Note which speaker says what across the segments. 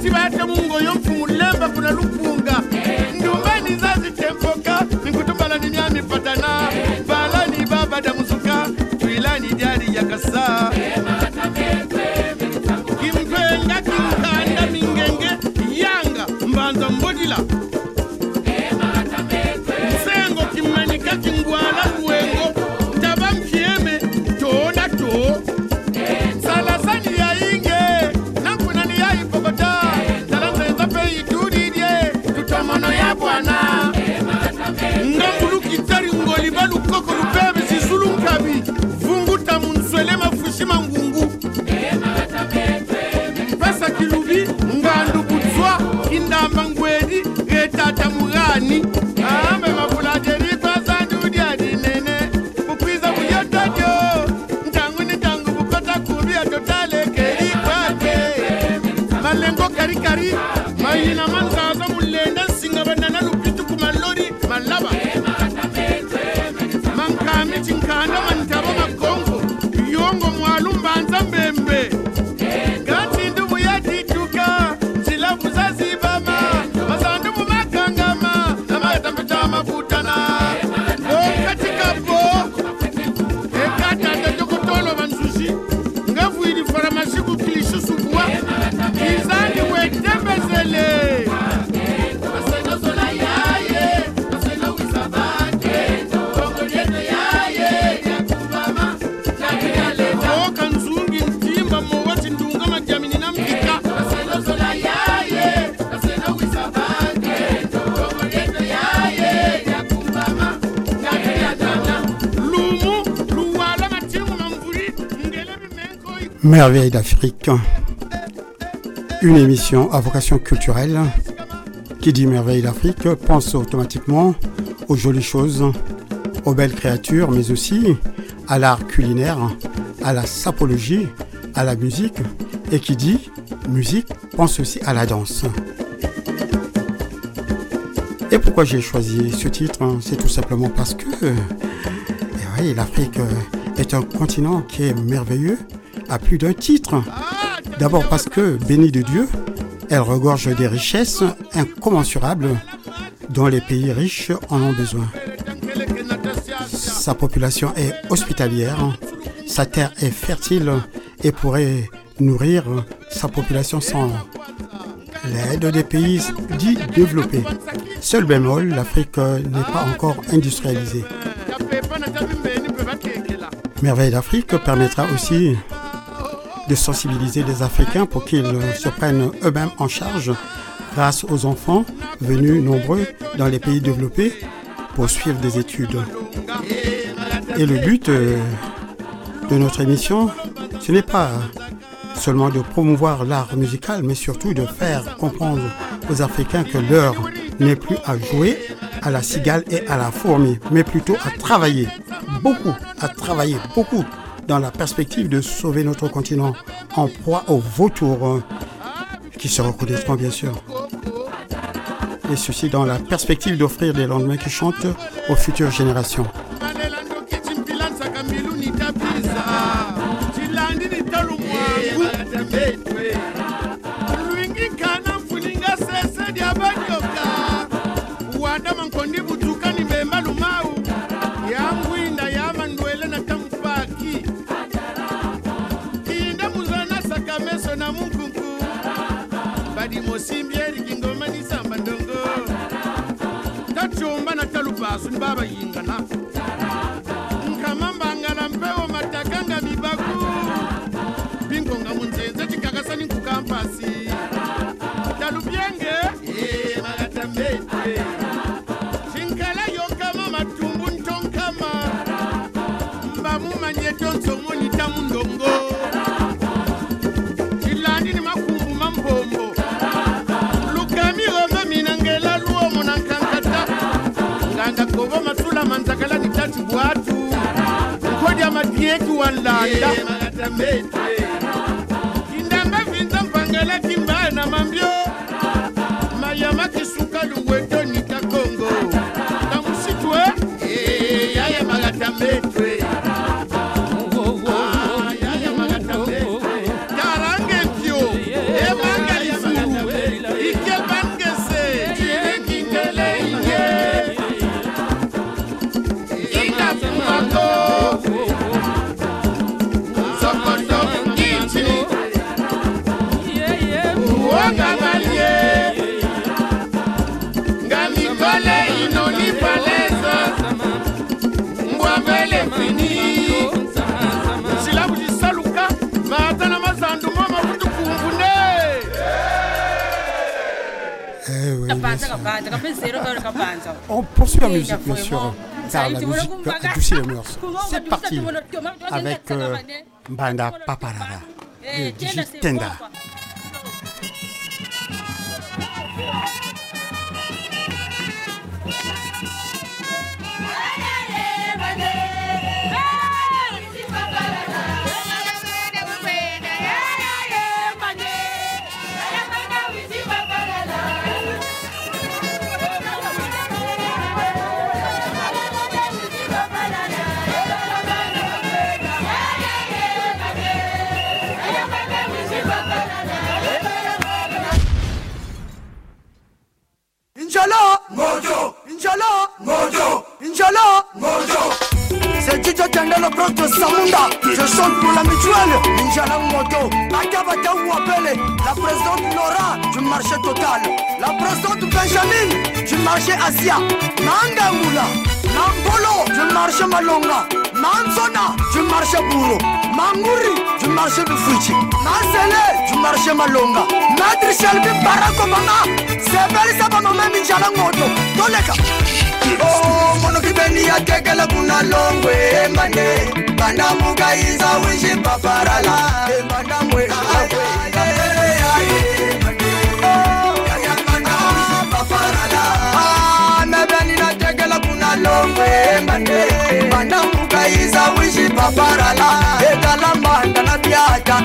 Speaker 1: Sibaete é mungo yom soco no pé,
Speaker 2: Merveille d'Afrique. Une émission à vocation culturelle. Qui dit Merveille d'Afrique pense automatiquement aux jolies choses, aux belles créatures, mais aussi à l'art culinaire, à la sapologie, à la musique. Et qui dit musique pense aussi à la danse. Et pourquoi j'ai choisi ce titre? C'est tout simplement parce que eh l'Afrique est un continent qui est merveilleux à plus d'un titre. D'abord parce que, bénie de Dieu, elle regorge des richesses incommensurables dont les pays riches en ont besoin. Sa population est hospitalière, sa terre est fertile et pourrait nourrir sa population sans l'aide des pays dits développés. Seul bémol, l'Afrique n'est pas encore industrialisée. Merveille d'Afrique permettra aussi de sensibiliser les Africains pour qu'ils se prennent eux-mêmes en charge grâce aux enfants venus nombreux dans les pays développés pour suivre des études. Et le but euh, de notre émission, ce n'est pas seulement de promouvoir l'art musical, mais surtout de faire comprendre aux Africains que l'heure n'est plus à jouer à la cigale et à la fourmi, mais plutôt à travailler, beaucoup, à travailler beaucoup dans la perspective de sauver notre continent en proie aux vautours euh, qui se reconnaîtront bien sûr. Et ceci dans la perspective d'offrir des lendemains qui chantent aux futures générations.
Speaker 1: Kasi Talubienge Shinkala Yokama Matumbu Ntonkama. Mbamu Manyeto Nsomoni Tamundongo Chilandi ni makumbu mambombo. Lukami Roma Minangela Luomo Nankankata. Nganda Kobo Matula Manzakala Nitati Bwatu. Kodia Madietu Wanlanda
Speaker 3: Magatambete
Speaker 2: On poursuit la musique, bien sûr, car la musique
Speaker 3: Kumbaga.
Speaker 2: adoucir les mœurs. C'est parti. avec euh, Mbanda Paparara.
Speaker 3: Eh,
Speaker 2: de
Speaker 3: Tenda,
Speaker 4: asia nandengula nampolo je marche malonga nansona je marche buro manguri je marche bifuci nasele je marche malonga maître shelbi barakomanga sebelisabamomeminjalangoto toleka. Oh, o monokibeni ya tekele kuna longwe emane bandamukaisa winji paparala emandamwe mane mana mukaiza wishipaparala ekalambanda ah, na byata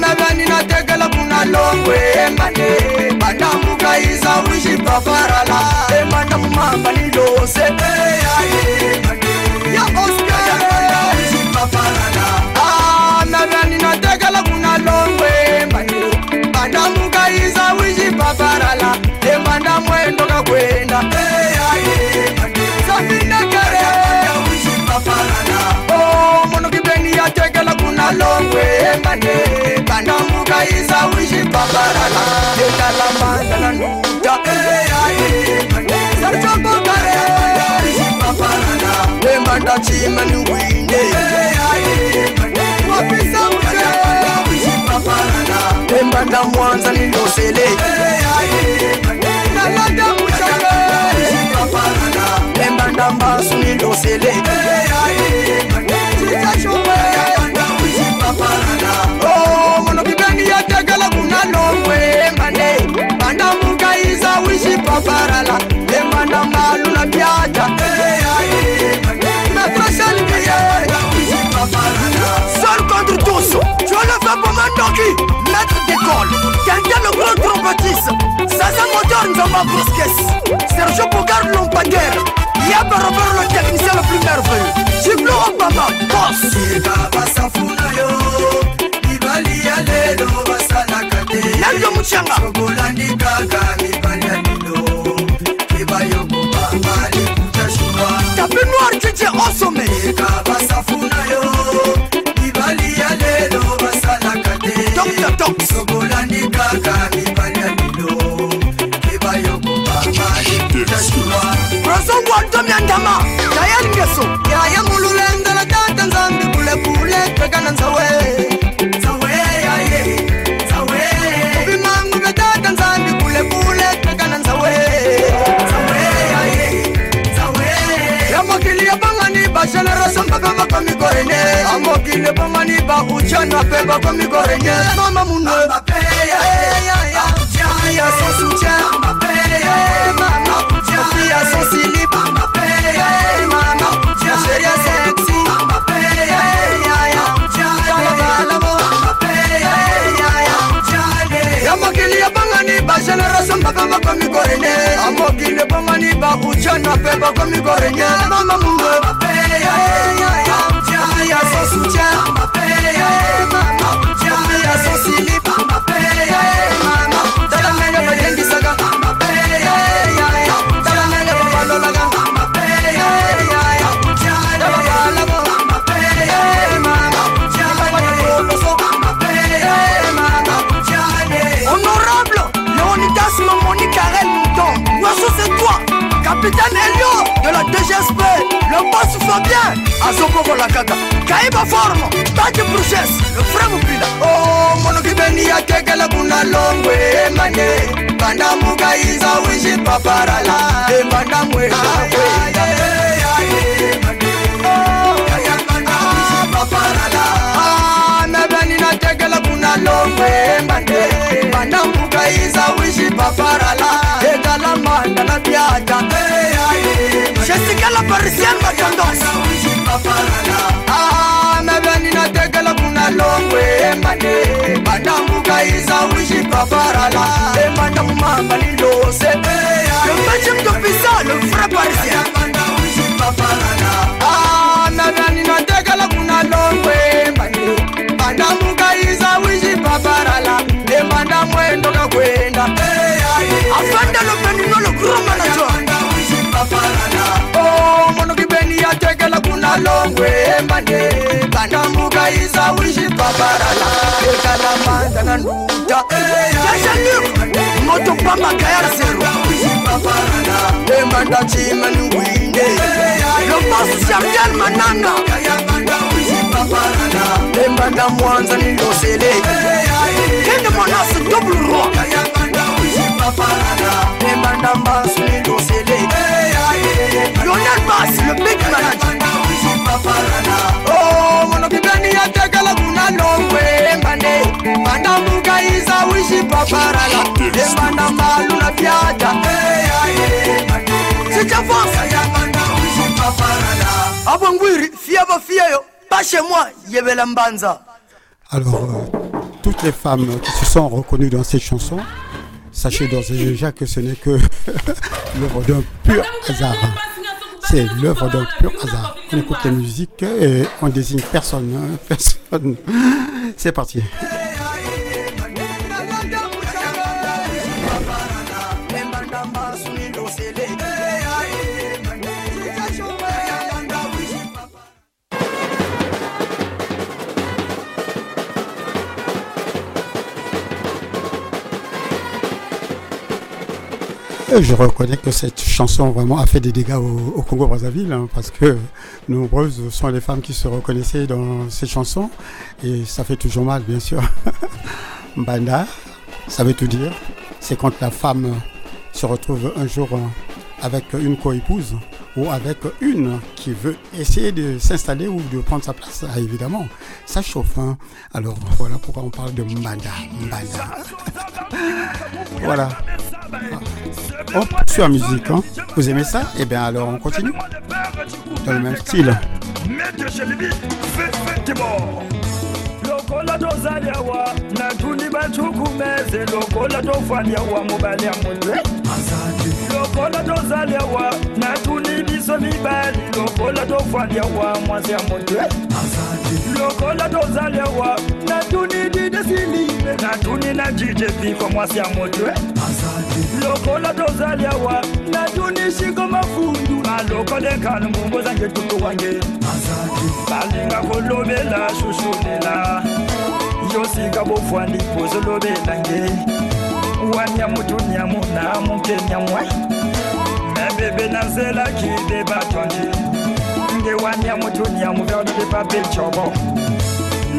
Speaker 4: mebaninatekela kuna longwe. Mane mana mukaiza wishipaparala emana mumamba nilose yaoo oh, mwendo kakwenda safindakere muno kibeni yatekela kunalongwe embane bandambuka isa wishipaparala endalamandalanduta sarcobokare wembandachima ni wine wapisa uje wembandamwanza nilosele hey, hey, hey. nalanda mucanga embandamba suni dosele eh, oh, monokibeni yatekala kuna lomwe mane. Bandamukaiza wishi paparala. Embandamba luna pyata metrashalimiye Mandoki, maître d'école, Yanga le grand trompettiste, Zaza Motor Nzamba Brusques, Sergio Bogard Lompaguer, Yaba Robert le technicien le plus merveilleux, Jiblo Obama, boss. Ibaba Safuna yo, Ibali Alelo Basalaka te, Nando Muchanga, Sobolandi Kaka, Ibali Alelo, Ibayo Bamba, Likuta Shua, Tapis noir, tu dis au sommet, Ibaba Safuna kaka kibanyanido kibayokubamaitashua prosongo atomyandama yayalingeso yayamululendela tata nzambi bulebule kakana nzawe. Obimangu bya tata nzambi bulebule kakana nzawe. Yamokili yabangani bageneration baba bakomigorenye amokili yabangani bauchana pe bakomigorenye mama munwe gorenye amogine bongani ba uchana pe ba gomi gorenye mama muwe ya sosucha ya sosili capitaine elio de la dgsp le boss fabien azokokola kaka kaiba forme tati bruchesse le frère mobila o monoki beni ya kekele kuna longwe emane bandamu kaiza wiji paparala emandamu mebeni na tekele kuna longwe emane bandamu raisa wishi paparala egala manda na biaja shesikala parisian matondo mebenina tekela kuna longwe emane bandamu kaisa wishi paparala emandamu mambani lose embache mtopisalo fra parisian mebenina tekela kuna longwe emane bandamu kwenda. Afande lopeni nolokurumanaco oh, mono kibeni yatekela kunalongwembane bandambuka isa wishipaparana ekalamanda na nduta jasani moto pamagayarasero embandacima ningwinde lobosu shamjan mananga. Embanda mwanza nilosele monase double roi. Ebandamba suli dosele lionel bas le big manager oh, monokibeni yatekala kuna longwe embande bandambuka iza wishi paparala embandamba lula fyata sicafos abongwiri fie bafieyo bashe mwa yebela mbanza.
Speaker 2: Alors, euh, toutes les femmes qui se sont reconnues dans cette chanson, sachez d'ores et déjà que ce n'est que l'œuvre d'un pur hasard. C'est l'œuvre d'un pur hasard. On écoute la musique et on désigne personne. hein, Personne. C'est parti. Et je reconnais que cette chanson vraiment a fait des dégâts au, au Congo Brazzaville hein, parce que nombreuses sont les femmes qui se reconnaissaient dans cette chanson et ça fait toujours mal bien sûr. Mbanda, ça veut tout dire. C'est quand la femme se retrouve un jour euh, avec une co-épouse ou avec une qui veut essayer de s'installer ou de prendre sa place. Ah, évidemment, ça chauffe. hein. Alors voilà pourquoi on parle de Mbanda. Mbanda. voilà. On poursuit en musique. hein. Vous aimez ça? Eh bien alors on continue dans le même style.
Speaker 5: Awa mobali ya motwe lokola tozali awa natuni biso mibali lokola tofandi awa mwasi ya motwe lokola tozali awa natuni didesilibe natuni na jije piko mwasi ya motwe lokola tozali awa natuni shiko mafundu nalokolekana mbumbo zange tutu wange. Balinga kolobela shushulela yosika bofwandi pozolobela nge wanyamu dunyamu namu kenyamwa ebebe eh. eh, nazelaki de batondi nge wanyamu dunyamu vyonde babicobo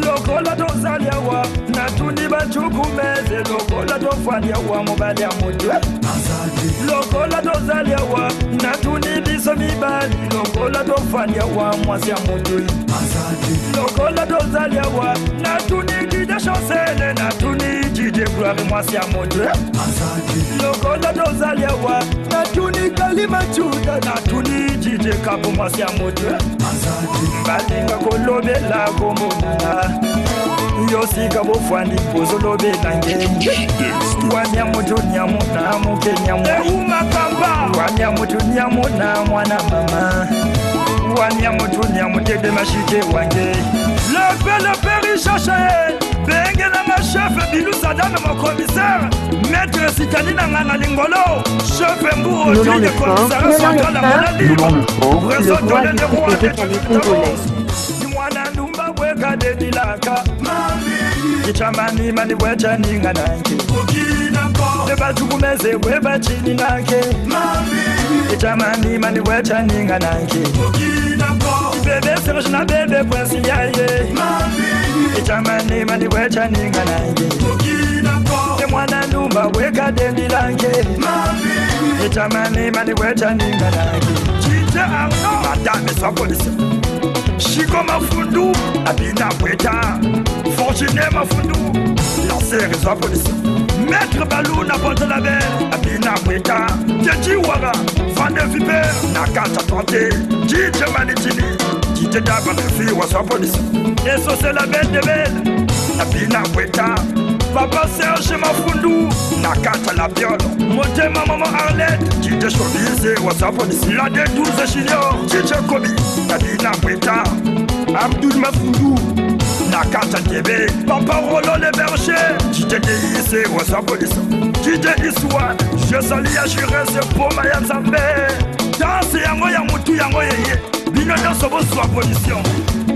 Speaker 5: lokola tozali awa natundi bacukumeze lokola tofandi awa mobali ya mutwe lokola tozali awa natundi biso mibali lokola tofandi awa mwasi ya motu lokola tozali awa natuni dide chancele natuni dide gloire mwasi ya motu lokola tozali awa natuni kalimacuda natuni dide kapo mwasi ya motu balinga kolobela komonana yosika bofwandi bozolobela ngenye wanyamutu nyamuna muke nyamueumakamba wanyamutu nyamuna mwana. Mama. Nyamutede mashike wange. Lepe lepe richache bengelanga chef bilusadana mokomisare maître sitani na nga na lingolo. Mburo komisare central Réseau
Speaker 6: roi
Speaker 5: de
Speaker 6: congolais.
Speaker 5: laka deni laka. Ngichamani mani bwachaninga nake bebasukumeze kwebachini nake ngichamani mani bwachaninga nake bebesekoshina bebe pwansi yaye. Ngichamani mani bwachaninga nake emwana ndumba wekadeni lanke ngichamani mani bwachaninga nake madame sokolisa Chico Mafundu, Abina Bweta, Fortuné Mafundu, Lancer et sa police. Maître Balou la belle, Abina Bweta, Teti Wara, Van de Viper, Nakata Tante, DJ Manitini, DJ Davan de Fille ou sa police. Et la belle de belle, Abina Bweta, Papa Serge Mafundu, Nakata la viole, Motema Maman Arlette, DJ Showbiz sa police. La des 12 Chignon, DJ Kobi, Abina Bweta, Abdul Mafundu, Nakata TV, Papa Rolo le berger, DJ DIC sa police. DJ Iswa, je salue Achire, c'est pour Maya Nzambe. Danse yango ya mutu yango yeye, bino nyonso boswa position.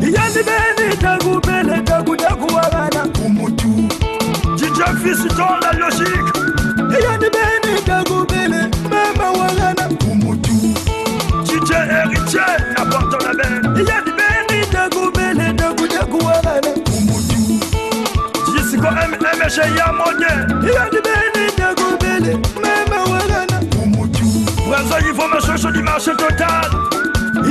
Speaker 5: Yani beni tagubele tagudakuwagana umutu. DJ Fils dans la logique. Yani beni tagubele mama wagana umutu. DJ héritier n'apporte la belle. Yani beni tagubele tagudakuwagana umutu. Jisiko MMG ya mode. Yani beni tagubele mama wagana umutu. Brazo Yvo Machocho du marché total.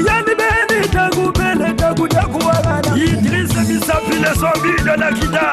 Speaker 5: Yani beni tagubele tagudakuwagana. Idriss Misapi les zombies de la Kida.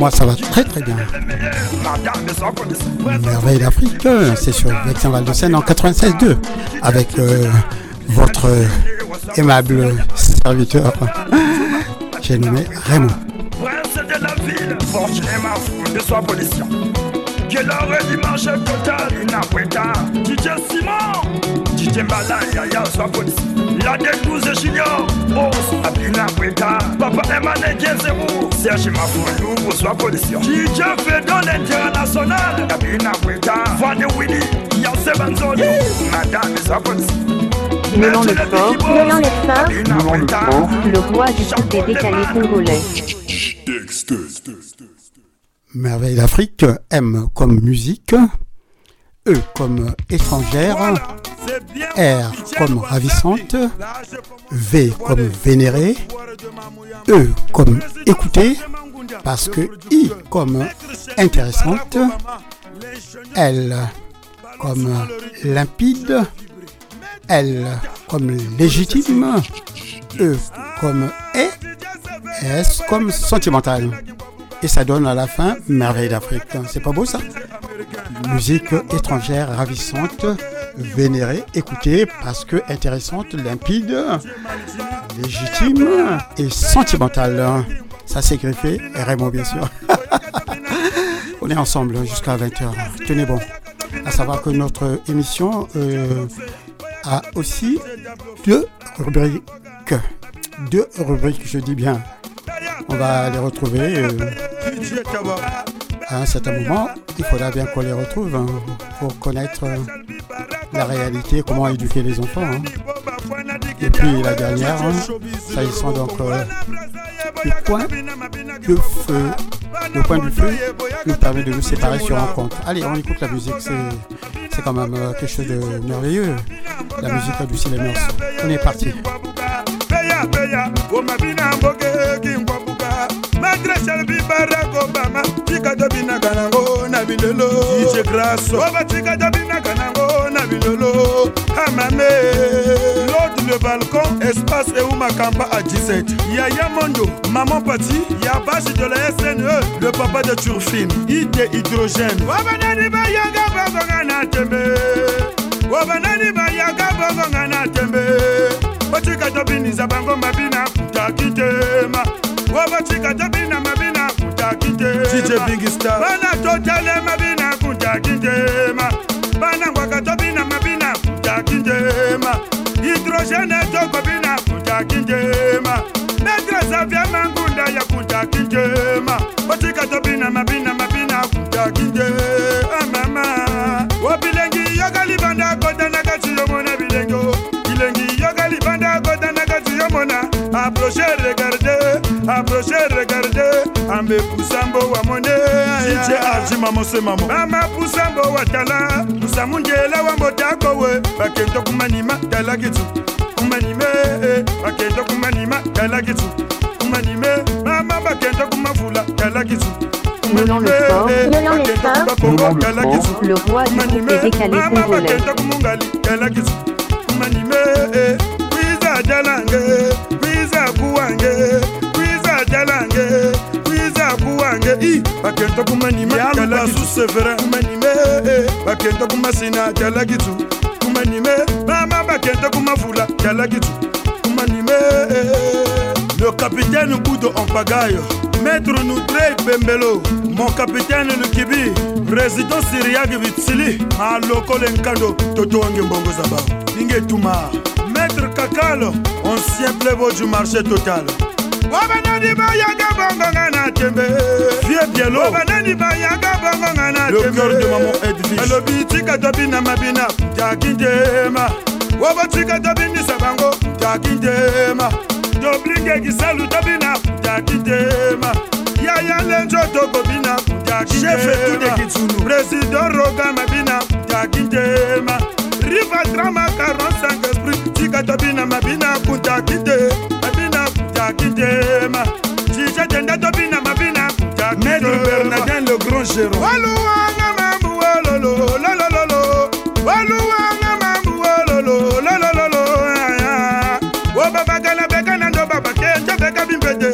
Speaker 2: Moi, ça va très très bien. Merveille d'Afrique, c'est sur Vexin Val de en 96.2 avec euh, votre aimable serviteur, j'ai nommé Raymond.
Speaker 5: De la est dimanche total, inapueta. DJ Simon, DJ Malaya, ya soi policier. La D12 Junior, Boss, Abina Pueta. Papa Serge. DJ Fedon International, Abina Pueta. Fanny Willy, Banzolo, Madame
Speaker 6: le fort, Melon le fort, le roi du groupe des décalés congolais.
Speaker 2: Merveille d'Afrique, M comme musique, E comme étrangère, R comme ravissante, V comme vénérée, E comme écouter, parce que I comme intéressante, L comme limpide, L comme légitime, E comme est, S comme sentimental. Et ça donne à la fin Merveille d'Afrique. C'est pas beau ça? Musique étrangère ravissante, vénérée, écoutée parce que intéressante, limpide, légitime et sentimentale. Ça s'est greffé, et Raymond bien sûr. On est ensemble jusqu'à 20h. Tenez bon. À savoir que notre émission euh, a aussi deux rubriques. Deux rubriques, je dis bien. On va les retrouver euh, à un certain moment. Il faudra bien qu'on les retrouve hein, pour connaître euh, la réalité, comment éduquer les enfants. Hein. Et puis la dernière, hein, s'agissant donc euh, du point de feu. Le point du feu nous permet de nous séparer sur un compte. Allez, on écoute la musique, c'est quand même quelque chose de merveilleux. La musique a du cinéma. On est parti.
Speaker 6: Tobinaka nango na bilelo. Ije graso oba tika tobinaka nango na bilelo. Amame lord le balcon. Espace eumakamba à 17 yaya mondo maman pati. Ya basi de la sne le papa de turfine ide hydrogène. Obanani bayaga bagonga na tembe. Obanani bayaga bagonga na tembe. Botika tobinisa bango mabina kutaki tema o botika tobina mabina kunjaki tema bana totelema bina kunjaki tema banangwaka tobina mabina kunjaki tema hidrogene tokobina kunjaki tema betrasavya mangunda ya kunjaki tema otika tobina mabina mabina kunjaki amama ah, o bilengi yoka libanda kotanaka ciyomona bilengi bilengi yoka libanda kotanaka ciyomona aproche regarde aproche mambe pusambo wa mone ije ajima mosemamo mama pusambo wa tala musamundela wa mbotakowe bakendo kumanima talakitu kumanime eh, bakendo kumanima talakitu kumanime mama bakendo kumafula talakitu Le
Speaker 7: nom le sport, le nom le sport, le roi du groupe décalé congolais.
Speaker 6: I bakento kumanima yalasu severa kumanime bakento kumasina jalagitu kumanime mama bakento kumafula jalagitu kumanime le capitaine Boudo en pagaille. Maître Noudrey Bembelo Mon capitaine Lukibi. Président Syriac Vitsili. Maloko Lenkando. Toto Wange Mbongo Zabao Ninge Touma Maître Kakalo. Ancien plébo du marché total o banani bayaga bongonga na tembe. Fie bielo o banani bayaga bongonga na tembeelobi tika tobina mabina jaki njema o botika tobinisa bango jaki njema toblingekisalu tobina jaki njema yaya lenjo tokobina jaki njema president rogama bina jaki njema riva drama karonsange esprit tika tobina mabina. motema jije tenda tobina mabina maître bernardin le grand géron waluwanga mamu wololololololo waluwanga mamu wololololololo wo babagala beka na ndo babake njobeka bimbete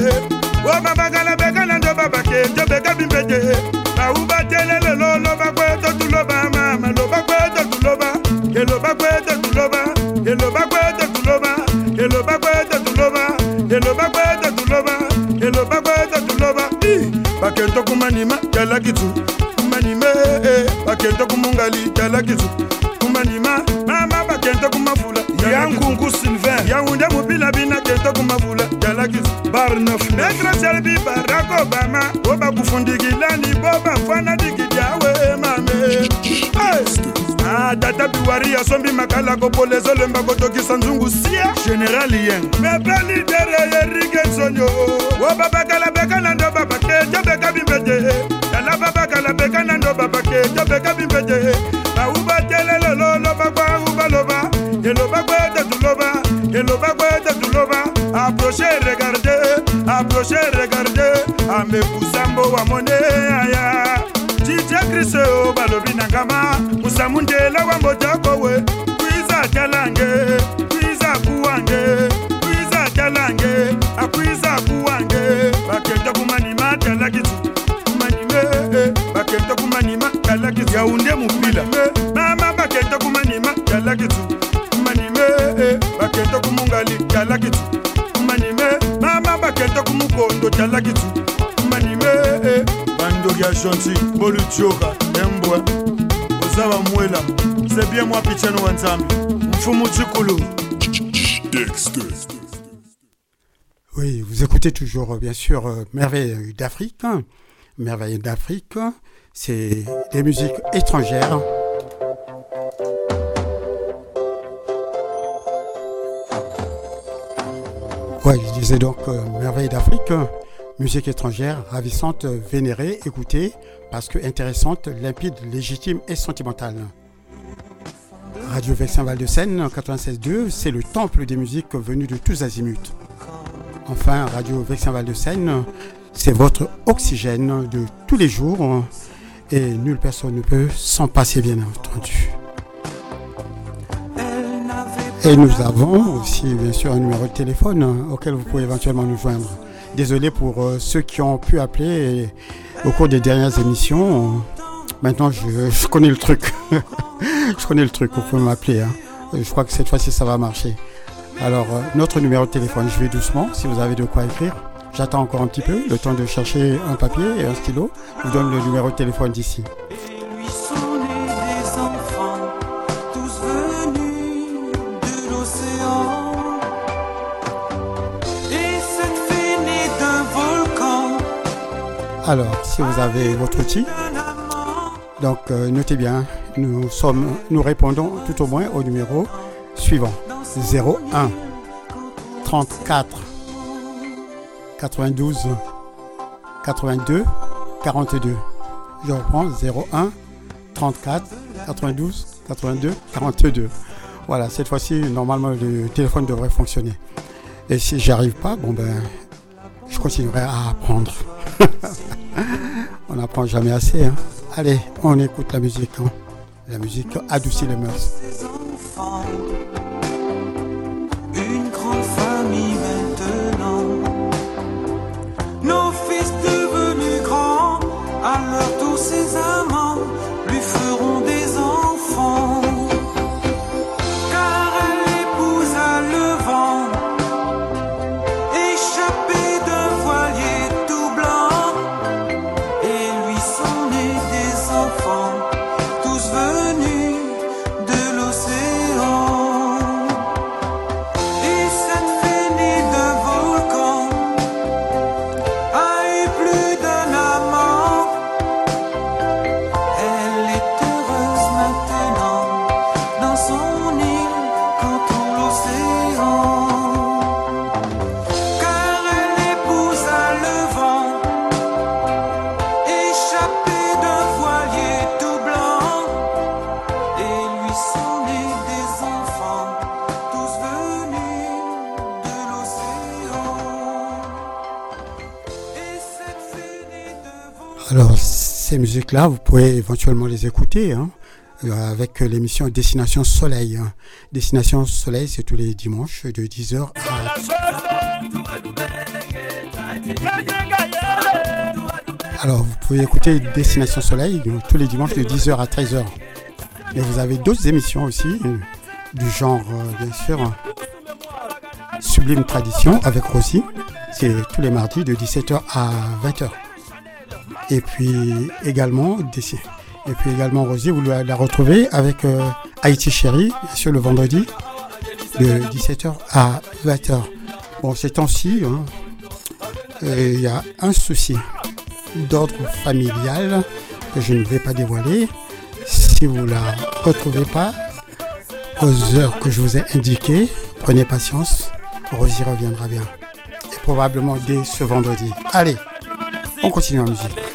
Speaker 6: wo babagala beka na ndo babake njobeka bimbete bawuba telelelo loba kwe totuloba mama loba kwe totuloba eloba kwe bakento kumanima talakitu kumanime bakento kumungali talakitu kumanima mama bakento kumafula yankunku sylvain. Yaunde mobila bina kento kumafula talakitu bar 9 maître selbi barack obama bo bakufundikilani bo bafana dikidiawe mame. Tata biwari asombi makala kopolo ezolemba kotokisa nzungu sia. Général yen mepe lidere yerike nsonio wo babakala beka na ndo ye jọ́bẹ̀ká mi fẹ̀jẹ̀ àwùbá jẹ́lẹ̀ lọ́lọ́ lọ́ba gbá àwùbá lọ́ba yèlòbá gbé tẹ̀tù lọ́ba yèlòbá gbé tẹ̀tù lọ́ba àpòṣe rẹ̀gàrdé àpòṣe rẹ̀gàrdé àmẹ̀kù sambo wà mọ́ndé àyà jíjẹ́ kristu balobinagama musamunde lawanbojá kọ̀wé. Kumukondo talakitu kumanime bandoki ya gentil bolutioka embwa oza bamwela c'est bien mwa pichano wa nzambe mfumu cikulu
Speaker 2: Oui, vous écoutez toujours, bien sûr, euh, Merveille d'Afrique. Merveille d'Afrique, c'est des musiques étrangères. Oui, je disais donc euh, Merveille d'Afrique, musique étrangère, ravissante, vénérée, écoutée, parce que intéressante, limpide, légitime et sentimentale. Radio Vexin Val de Seine 96.2, c'est le temple des musiques venues de tous azimuts. Enfin, Radio Vexin Val de Seine, c'est votre oxygène de tous les jours et nulle personne ne peut s'en passer, bien entendu. Et nous avons aussi, bien sûr, un numéro de téléphone auquel vous pouvez éventuellement nous joindre. Désolé pour euh, ceux qui ont pu appeler au cours des dernières émissions. Maintenant, je, connais le truc. je connais le truc, vous pouvez m'appeler. Hein. Je crois que cette fois-ci, ça va marcher. Alors, euh, notre numéro de téléphone, je vais doucement, si vous avez de quoi écrire. J'attends encore un petit peu, le temps de chercher un papier et un stylo. Je vous donne le numéro de téléphone d'ici. Alors, si vous avez votre outil, donc euh, notez bien, nous, sommes, nous répondons tout au moins au numéro suivant 01 34 92 82 42. Je reprends 01 34 92 82 42. Voilà, cette fois-ci, normalement, le téléphone devrait fonctionner. Et si j'y arrive pas, bon ben, je continuerai à apprendre. on n'apprend jamais assez. Hein. Allez, on écoute la musique. Hein. La musique adoucit les mœurs.
Speaker 8: Nos fils devenus grands, amants
Speaker 2: musiques-là, vous pouvez éventuellement les écouter hein, euh, avec l'émission Destination Soleil. hein. Destination Soleil, c'est tous les dimanches de 10h à... Alors, vous pouvez écouter Destination Soleil euh, tous les dimanches de 10h à 13h. Et vous avez d'autres émissions aussi, euh, du genre, bien sûr, Sublime Tradition avec Rossi. C'est tous les mardis de 17h à 20h. Et puis également, des- et puis également Rosie, vous la retrouvez avec euh, Haïti Chérie sur le vendredi de 17h à 20h. Bon, ces temps-ci, hein, euh, il y a un souci d'ordre familial que je ne vais pas dévoiler. Si vous la retrouvez pas aux heures que je vous ai indiquées, prenez patience, Rosie reviendra bien. Et probablement dès ce vendredi. Allez, on continue en musique.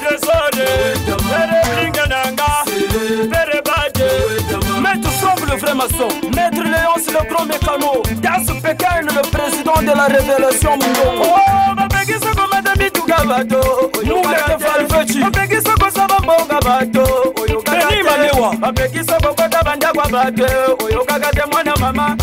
Speaker 2: tresore bere blinga nanga.
Speaker 5: Bere baje maître soble le framaçon maître léonce le gros mécano das pekan le président de la révélation mundongo bapekisoko matamituka bato oyokatefalfeci bapekisoko sabambonga bato oyokakatemanewa bapekisoko kota bandakwa bato oyokaka te mwana mama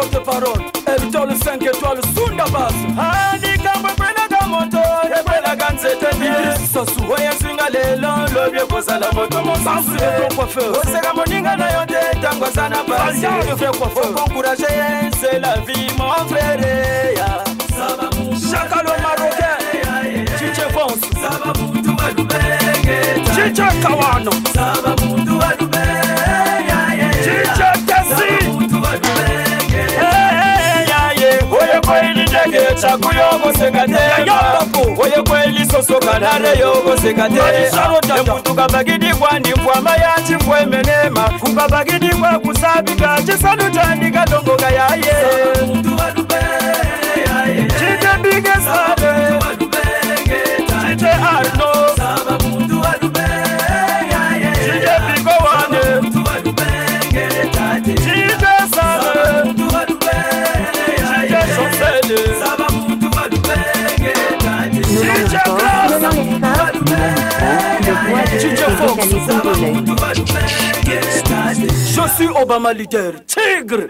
Speaker 9: porte-parole Evitons le 5 étoiles Sunda Basso Andika bwekwelaga moto ekwelaga nzete bisosu oyo esinga lelo lobi ekozala moto mosusuoseka moninga na yo te ntango aza na pasienkonkuraje ye se la vie mon frere ya chakalo marocain. Chiche fonce chiche kawano kweli ndegeta kuyokosekateko oye kweli sosoka nare yokosekateko kabagidikwa ndi mpwama ya chifo emenema kukabagidikwa kusabika chisanutandika dongoka yaye. Yeah. Je suis Obama leader, tigre.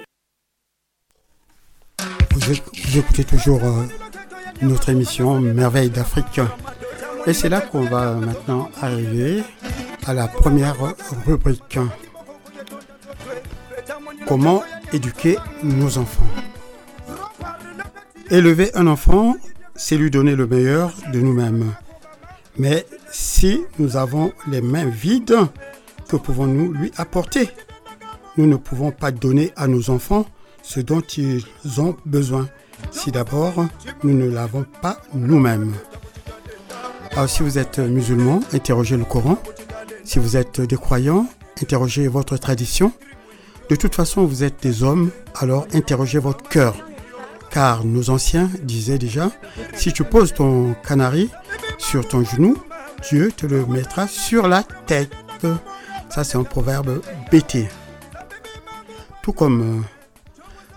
Speaker 2: Vous, vous écoutez toujours euh, notre émission Merveille d'Afrique. Et c'est là qu'on va maintenant arriver à la première rubrique. Comment éduquer nos enfants? Élever un enfant, c'est lui donner le meilleur de nous-mêmes. Mais si nous avons les mains vides, que pouvons-nous lui apporter? Nous ne pouvons pas donner à nos enfants ce dont ils ont besoin si d'abord nous ne l'avons pas nous-mêmes. Alors si vous êtes musulman, interrogez le Coran. Si vous êtes des croyants, interrogez votre tradition. De toute façon, vous êtes des hommes, alors interrogez votre cœur. Car nos anciens disaient déjà, si tu poses ton canari sur ton genou, Dieu te le mettra sur la tête. Ça, c'est un proverbe bêté. Tout comme euh,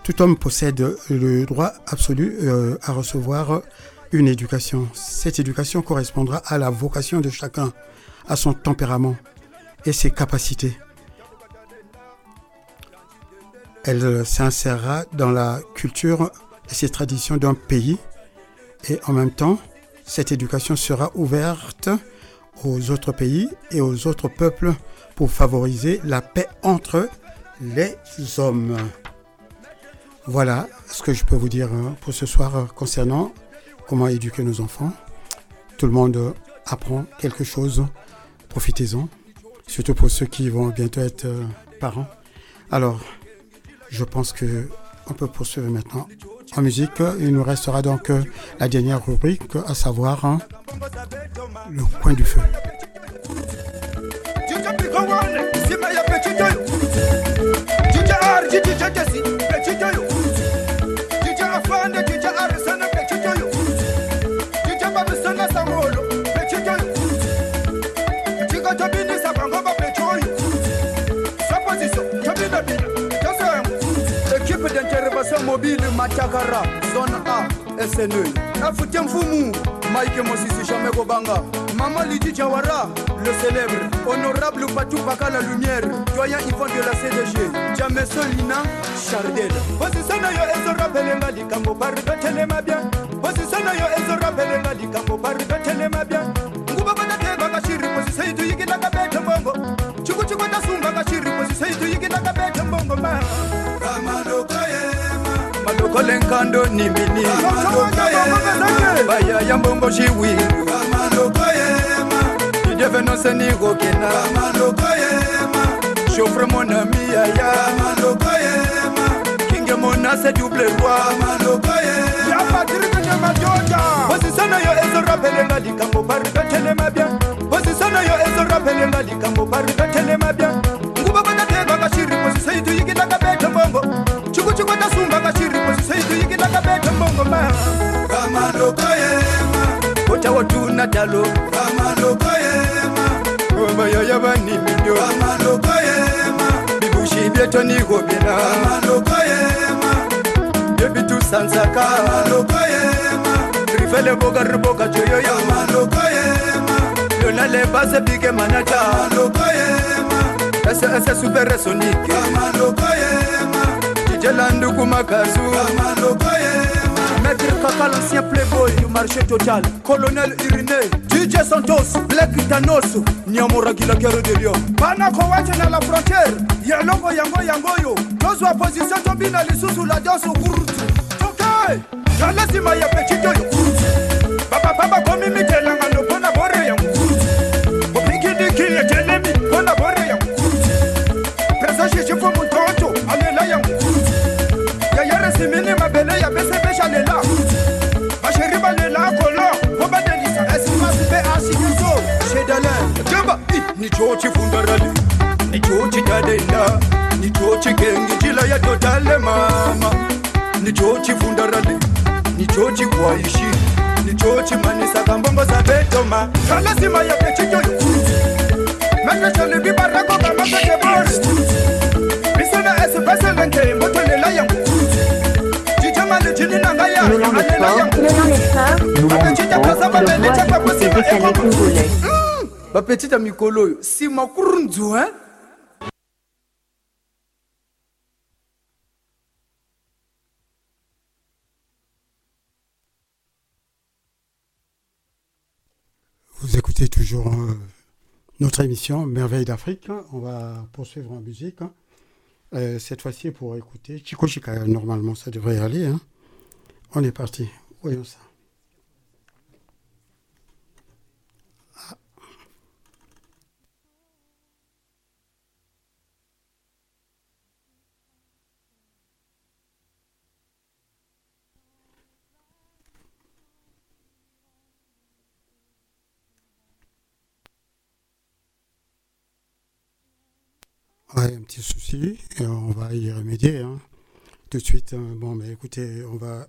Speaker 2: tout homme possède le droit absolu euh, à recevoir une éducation. Cette éducation correspondra à la vocation de chacun, à son tempérament et ses capacités. Elle s'insérera dans la culture et ses traditions d'un pays et en même temps, cette éducation sera ouverte aux autres pays et aux autres peuples pour favoriser la paix entre les hommes. Voilà ce que je peux vous dire hein, pour ce soir euh, concernant comment éduquer nos enfants. Tout le monde apprend quelque chose. Profitez-en. Surtout pour ceux qui vont bientôt être euh, parents. Alors, je pense que on peut poursuivre maintenant en musique. Il nous restera donc euh, la dernière rubrique, à savoir hein, le coin du feu.
Speaker 10: Machakara, zone A, SNE. Afutia Mfumu, Mike Mosisi Chamego Banga. Maman Lydie Jawara, le célèbre. Honorable Patou la lumière. Doyen Yvon de la CDG. Jameson Lina, Chardel. Posisana yo ezo rapelenga likambo bari betelema bien. Posisana yo ezo rapelenga likambo kabete mbongo. Kabete mbongo ma. malokole nkando nimbini baya ya mbongo jiwingu didievenonseni kokena chauffre mon ami yaya kinge monase double loiposisana yo ezorapelenga likambo parikatelema bia posisana yo ezorapelenga likambo parikatelema bia seikuyikilakabeto mbongoma kamalokoyema otawotuna dalo kamalokoyema obayaya banimido kamalokoyema bibushi byetoniho byena kamalokoyema byebitusansaka kamalokoyema rifele bokariboka joyo kamalokoyema yonale base bige manata kamalokoyema ss superesonike kamalokoyema jela nduku makazu. Maître kaka l'ancien playboy du marché total colonel iriné dj santos black tanos niamoraki la guerre de lion banako wate na la frontière yelongo yango yango oyo tozwa position tobina lisusu la danse kurutu toke na lasima ya petit oyo. Kurutu babababa komi mitelanga esimini mabele ya mese pesha lela. Masheriba lela kolo. Obadelisa esimasi pe asiuso shedale şey jamba nichochifundarali nichochidadenda nichochigengi njila ya totale mama. Nichochifundarali nichochikwaishi nichochimanisa kambongo sabetoma kalasima ya pechijoyukuzi menecholibibarako kamapetebori misena esipesele nkembotolela yangu
Speaker 6: Congolais.
Speaker 10: bapetita mikolo oyo nsima kurunzu hein?
Speaker 2: Vous écoutez toujours euh, notre émission Merveille d'Afrique. On va poursuivre en musique. hein. Euh, cette fois-ci pour écouter Chico Chica. Normalement, ça devrait aller. hein. On est parti. Voyons ça. Ouais, un petit souci, et on va y remédier hein. tout de suite. hein. Bon, mais écoutez, on va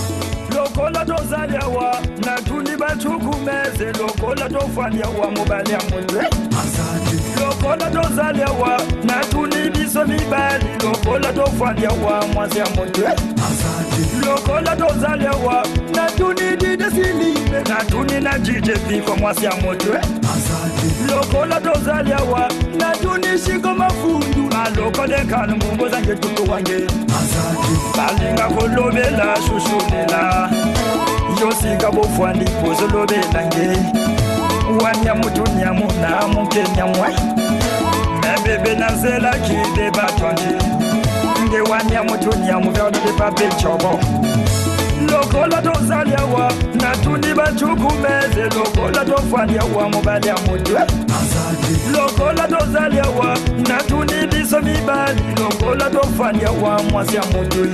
Speaker 5: loko latozaliwa natuni bathukumeze loko latofaniyawa mubali amunwe loko latozaliwa natuni biso mibali loko latofaniyawa mwasi amunwe loko latozaliwa natuni didesilime natuni najije vifo mwasi amutwe loko latozaliwa natuni shiko mafundu alokodekana ngungo zange tuku wange. Balinga kolobela shushulela. Yosika bofwa ndipozo lobelange wanya mutunyamu na mukenyamwe mebebe na nzela kide batonge nge wanya mutunyamu vyalole papecobo lokola tozalyawa natuni batukumeze lokola tofwandyawa mubalya mutwe eh. Lokola tozali awa natuni biso mibali. Lokola tofandi awa mwasi ya motwe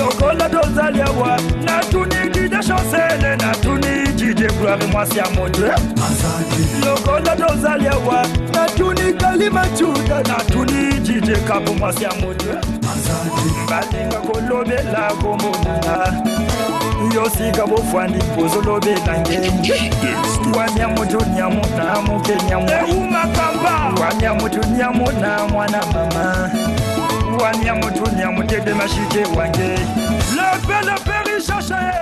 Speaker 5: lokola tozali awa natuni dide chancele natuni dide gloire mwasi ya motwe lokola tozali awa natuni kalimacuda natuni dide kapo mwasi ya motwe balinga kolobela komonanga yosika bofwandi mpuzu lobeta ngemu wamya mutu nyamuna mukenyamwaumapamba wamya mutu nyamuna mwana mama. Wamya mutu nyamutete mashike wange. Lepe lepe rishashae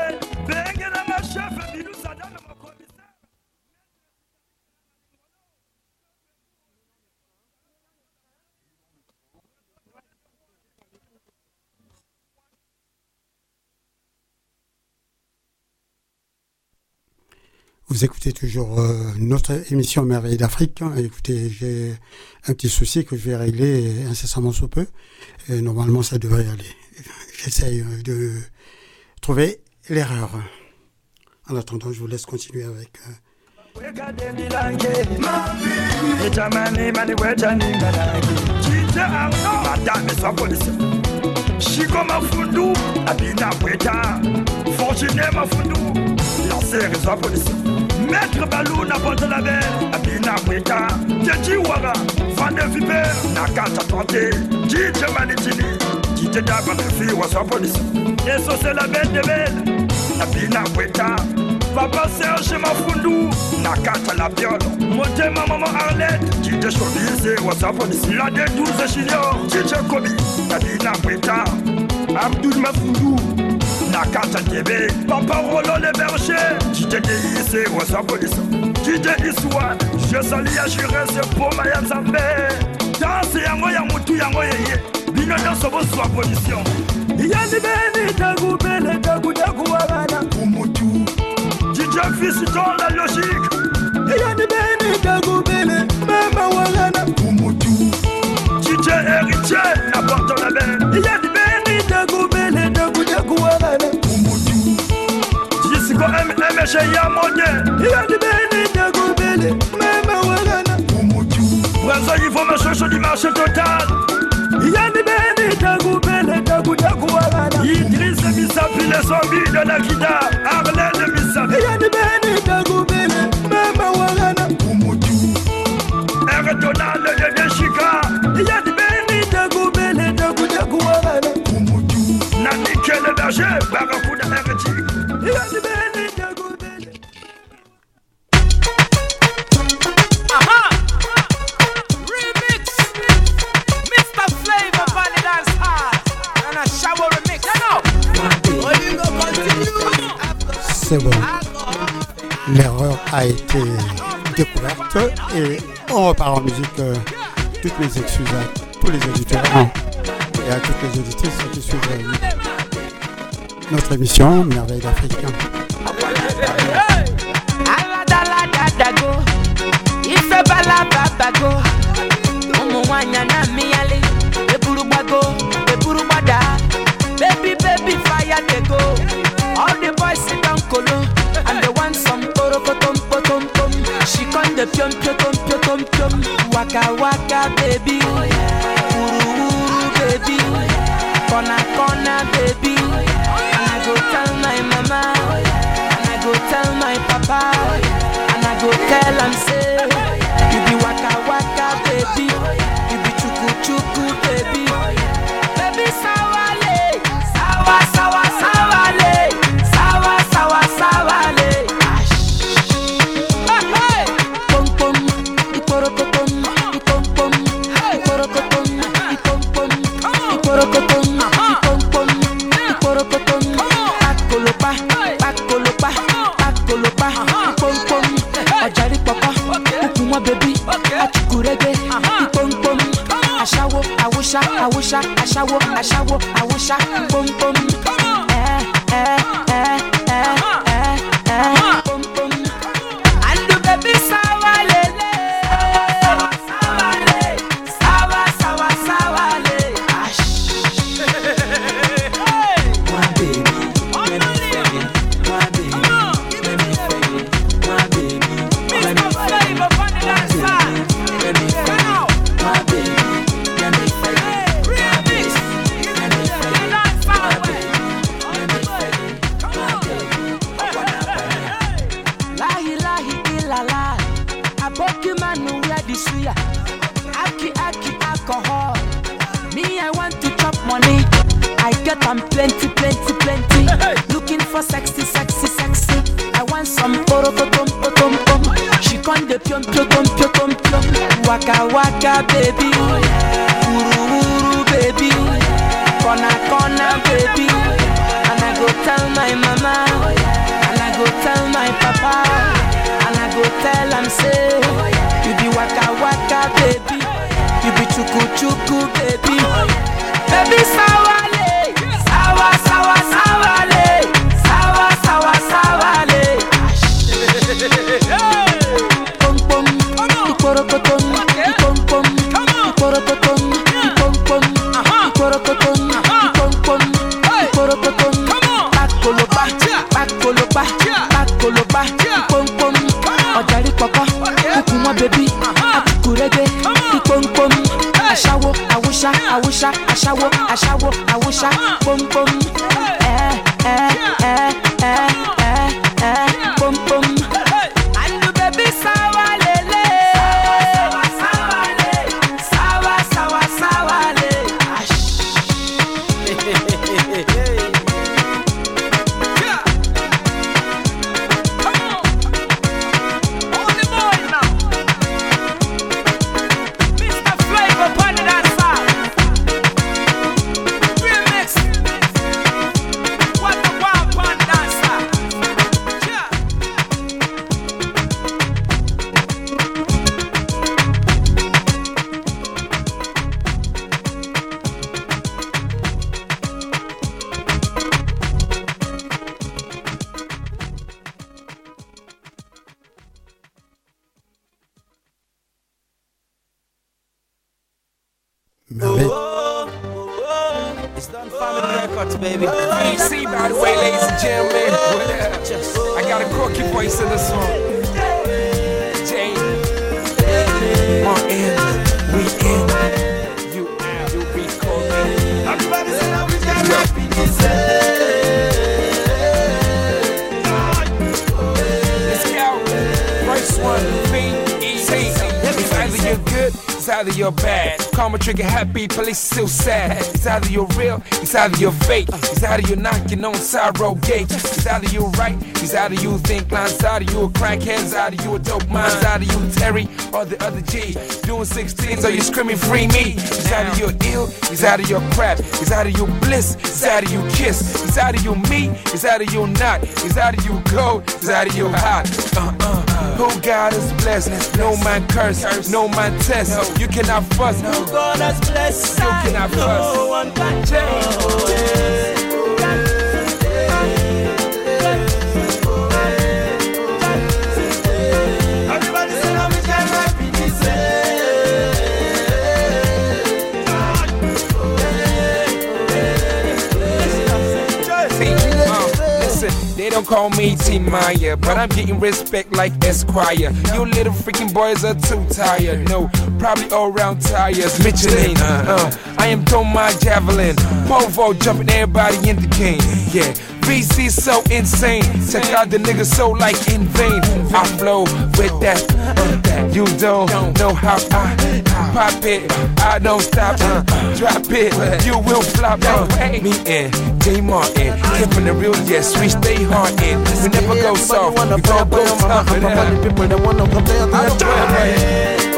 Speaker 2: Vous écoutez toujours euh, notre émission Merveille d'Afrique. hein. Écoutez, j'ai un petit souci que je vais régler incessamment sous peu. Et normalement, ça devrait aller. J'essaye euh, de trouver l'erreur. En attendant, je vous laisse continuer avec. euh,
Speaker 5: maître baluna bontelabe abina bweta tejiwara vande viper nakata tante. Dije manitini Tite daba fi wasa polisi c'est la belle de belle Nabina Weta Papa Serge Mafundu Nakata la viole Motema maman Arlette. Tite Chobise wasa polisi La de 12 junior Tite Kobi Nabina Weta Abdul Mafundu Nakata Debe Papa Rolo le berger Tite Deise wasa polisi Tite Iswan Je sali ya jurese Poma ya Nzambe danse yango ya motu yango yeye bino nyonso bozwa position. Yandi beni takubele takudakuwakana umutu dj fiston la logique. Yandi beni takubele mama wakana umutu dj héritier na porto la bene yandi mmg ya mode yandi beni takubele mama wakana Brenzo Ivo Machosho du marché total Yani Beni Tagu Bele Tagu Tagu Wagana Idriss Misapi les zombies de la Kida Arlène Misapi. Yani Beni Tagu Bele Mema Wagana Umutu R Donald de Deshika Yani Beni Tagu Bele Tagu Tagu Wagana Umutu Nanike le berger Barakuda Heretic Yani
Speaker 11: a
Speaker 2: été découverte et on repart en musique. euh, toutes mes excuses à tous les auditeurs et à toutes les auditrices qui suivent euh, notre émission Merveille d'Afrique.
Speaker 12: baby baby fire go all the dey piom piotom piotom piom waka waka baby. Wuru wuru baby. Corner corner baby. And i go tell my mama. And i go tell my papa. And i go tell am say for sexy sexy sexy. I want some porokotom potom pom she con dey piom piotom piotom piom waka waka baby. Wuru wuru baby. Corner corner baby. And i go tell my mama. And i go tell my papa. And i go tell am say you be waka waka baby. You be chuku chuku baby. Baby sawale sawa sawa sawale pom pom
Speaker 11: out of your fate. he's out of your knocking on sorrow gate. He's out of your right. he's out of you think lines. Out of you a crackheads. Out of you a dope minds. Out of you Terry or the other G. Doing 16s or you screaming free me. He's out of your ill. he's out of your crap. he's out of your bliss. It's out of you kiss. he's out of you me. He's out of you not. he's out of you cold. He's out of you hot. Uh-uh. Who God is blessed? No man curse, no man test. You cannot fuss. No God has blessed. You cannot fuss. No one can change. Don't call me T Maya, but I'm getting respect like Esquire. You little freaking boys are too tired. No, probably all round tires. Michelin, uh, uh, I am throwing my javelin. Povo jumping everybody in the game. Yeah. VC so insane. Check out the nigga so like in vain. I flow with that. uh, you don't know how I pop it. I don't stop. uh, drop it. You will flop. Uh, me and J Martin. Keeping the real, yes, we stay hard in. We never go soft. We gon' go tough. People that wanna
Speaker 4: Everybody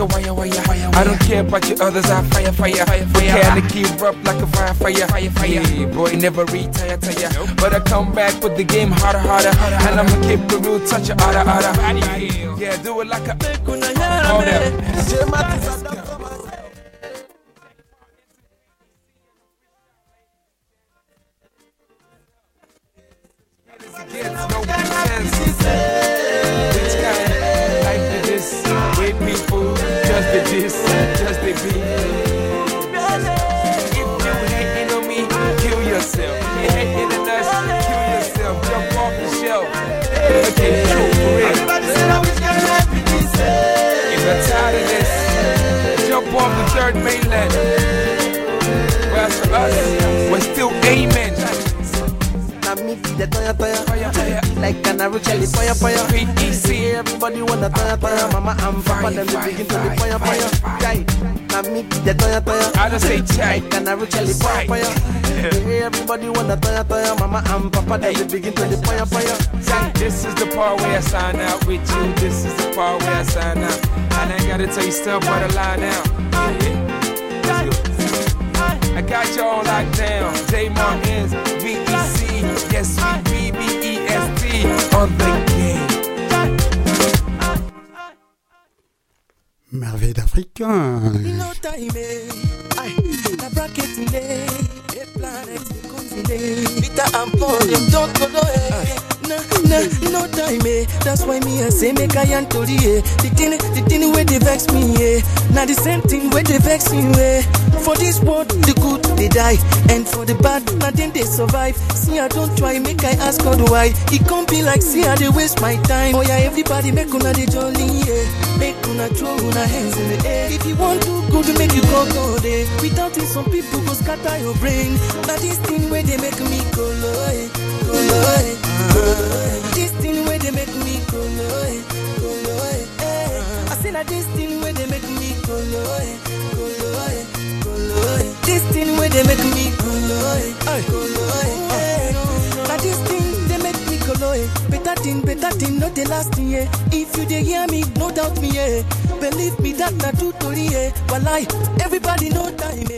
Speaker 11: like a wire, wire, wire. I don't care about your others. I fire, fire, fire, fire. Can to keep up like a fire, fire, fire, fire. Yeah, boy, never retire, tire. But I come back with the game harder, harder, harder. And I'ma keep the real touch, harder, harder. Yeah, do it like a. this, jump off the third mainland. Whereas for us, we're still aiming.
Speaker 13: Na me the toya toya like canary jelly fire fire
Speaker 11: easy
Speaker 13: everybody wanna toya toya mama and papa them they begin to the fire fire guy na me the toya toya
Speaker 11: I just say chai
Speaker 13: canary jelly fire fire. Everybody wanna toya toya mama and papa them they begin to the fire fire.
Speaker 11: This is the part where I sign out with you. This is the part where I sign out. And I ain't gotta tell you stuff but a lie out. Yeah, yeah. I got you all locked down. J Martins, VEC, yes, we On the game.
Speaker 2: Merveille d'Africain.
Speaker 14: No time, eh. Aye, na bracket in eh. A planet continent. Peter and Paul, them don't go no eh. Time, eh. That's why me I say make I and Tori, eh. The thing, the thing where they vex me, eh. Now the same thing where they vex me, eh. For this world, the good they die, and for the bad, nothing they survive. See I don't try, make I ask God why. It can't be like see I they waste my time. Oh yeah, everybody make una they jolly, yeah. Make una throw una hands in the air. If you want to good, make you go go there. Without it, some people go scatter your brain. Now this thing where they make me go eh, This thing where they make me go low, go. I say that this thing where they make me go low, go. This thing where they make me go low, go low, eh. Now this thing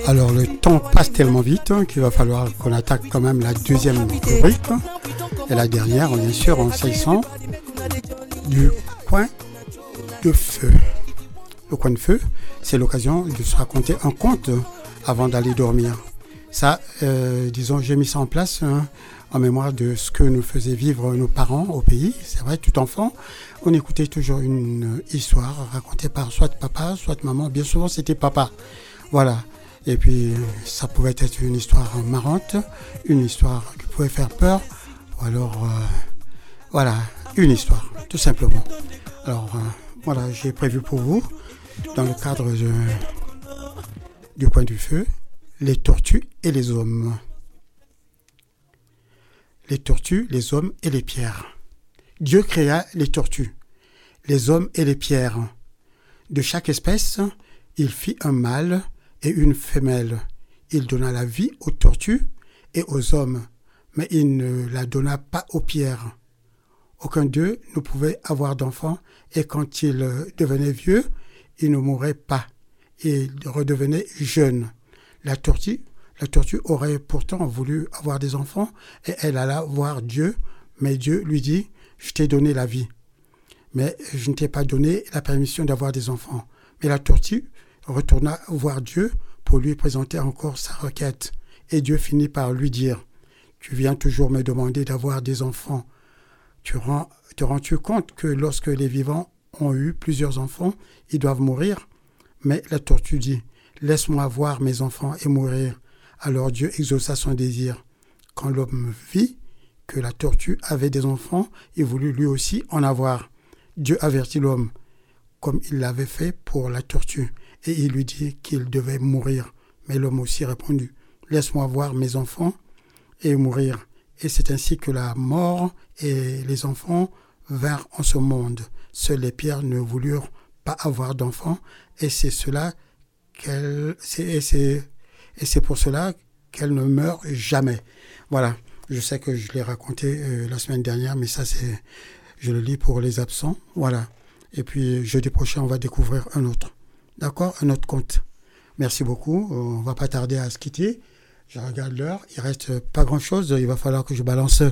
Speaker 2: Alors le temps passe tellement vite hein, qu'il va falloir qu'on attaque quand même la deuxième rubrique. Et la dernière, bien sûr, en s'agissant du coin de feu. Le coin de feu, c'est l'occasion de se raconter un conte avant d'aller dormir. Ça, euh, disons, j'ai mis ça en place hein, en mémoire de ce que nous faisaient vivre nos parents au pays. C'est vrai, tout enfant, on écoutait toujours une histoire racontée par soit papa, soit maman. Bien souvent, c'était papa. Voilà. Et puis, ça pouvait être une histoire marrante, une histoire qui pouvait faire peur, ou alors, euh, voilà, une histoire, tout simplement. Alors, euh, voilà, j'ai prévu pour vous, dans le cadre du coin du feu, les tortues et les hommes. Les tortues, les hommes et les pierres. Dieu créa les tortues, les hommes et les pierres. De chaque espèce, il fit un mâle et une femelle. Il donna la vie aux tortues et aux hommes, mais il ne la donna pas aux pierres. Aucun d'eux ne pouvait avoir d'enfants, et quand il devenait vieux, il ne mourait pas. Il redevenait jeune. La tortue, la tortue aurait pourtant voulu avoir des enfants, et elle alla voir Dieu, mais Dieu lui dit, je t'ai donné la vie, mais je ne t'ai pas donné la permission d'avoir des enfants. Mais la tortue retourna voir Dieu pour lui présenter encore sa requête. Et Dieu finit par lui dire, tu viens toujours me demander d'avoir des enfants. Tu rends, te rends-tu compte que lorsque les vivants ont eu plusieurs enfants, ils doivent mourir? Mais la tortue dit, laisse-moi voir mes enfants et mourir. Alors Dieu exauça son désir. Quand l'homme vit que la tortue avait des enfants, il voulut lui aussi en avoir. Dieu avertit l'homme, comme il l'avait fait pour la tortue, et il lui dit qu'il devait mourir. Mais l'homme aussi répondit, laisse-moi voir mes enfants et mourir. Et c'est ainsi que la mort et les enfants vinrent en ce monde. Seules les pierres ne voulurent pas avoir d'enfants, et c'est cela qu'elle, c'est, et c'est, et c'est pour cela qu'elle ne meurt jamais. Voilà. Je sais que je l'ai raconté euh, la semaine dernière, mais ça c'est, je le lis pour les absents. Voilà. Et puis jeudi prochain, on va découvrir un autre. D'accord? Un autre conte. Merci beaucoup. Euh, On va pas tarder à se quitter. Je regarde l'heure. Il reste pas grand chose. Il va falloir que je balance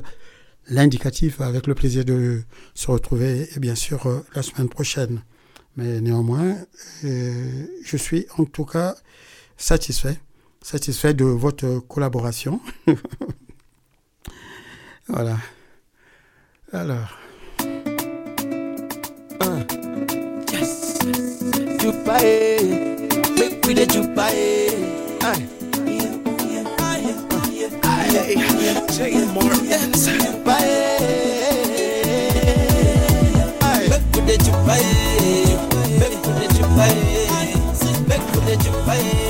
Speaker 2: l'indicatif avec le plaisir de se retrouver, et bien sûr, euh, la semaine prochaine. Mais néanmoins, je suis en tout cas satisfait, satisfait de votre collaboration. voilà. Alors.
Speaker 4: Make we the. Make we the. Make we the. Make we the jupae.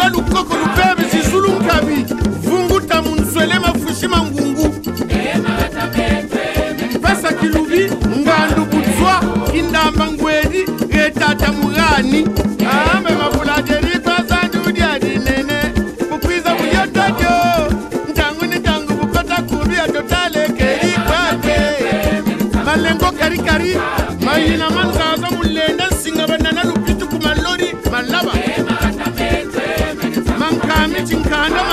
Speaker 1: nga lukoko lupembe zizulu nkabi vunguta munzwelema fushima ngungu pesa kilubi ngandu budzwa kindamba ngwedi retata murani. Ambe mafuladeri pasanjudi adinene mukwiza buyototo ntangu ni ntangu bukota kubi atotalekeli kwake. Malengo karikari mayina manza kind of